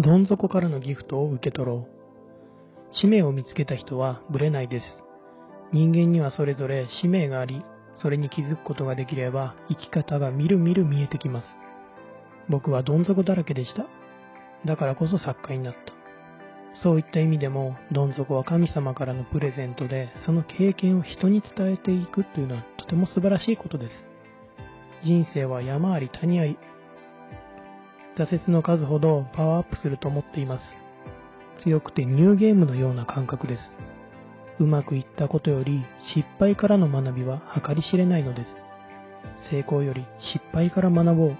どん底からのギフトを受け取ろう。使命を見つけた人はブレないです。人間にはそれぞれ使命があり、それに気づくことができれば生き方がみるみる見えてきます。僕はどん底だらけでした。だからこそ作家になった。そういった意味でも、どん底は神様からのプレゼントで、その経験を人に伝えていくというのはとても素晴らしいことです。人生は山あり谷あり。挫折の数ほどパワーアップすると思っています。強くてニューゲームのような感覚です。うまくいったことより失敗からの学びは計り知れないのです。成功より失敗から学ぼう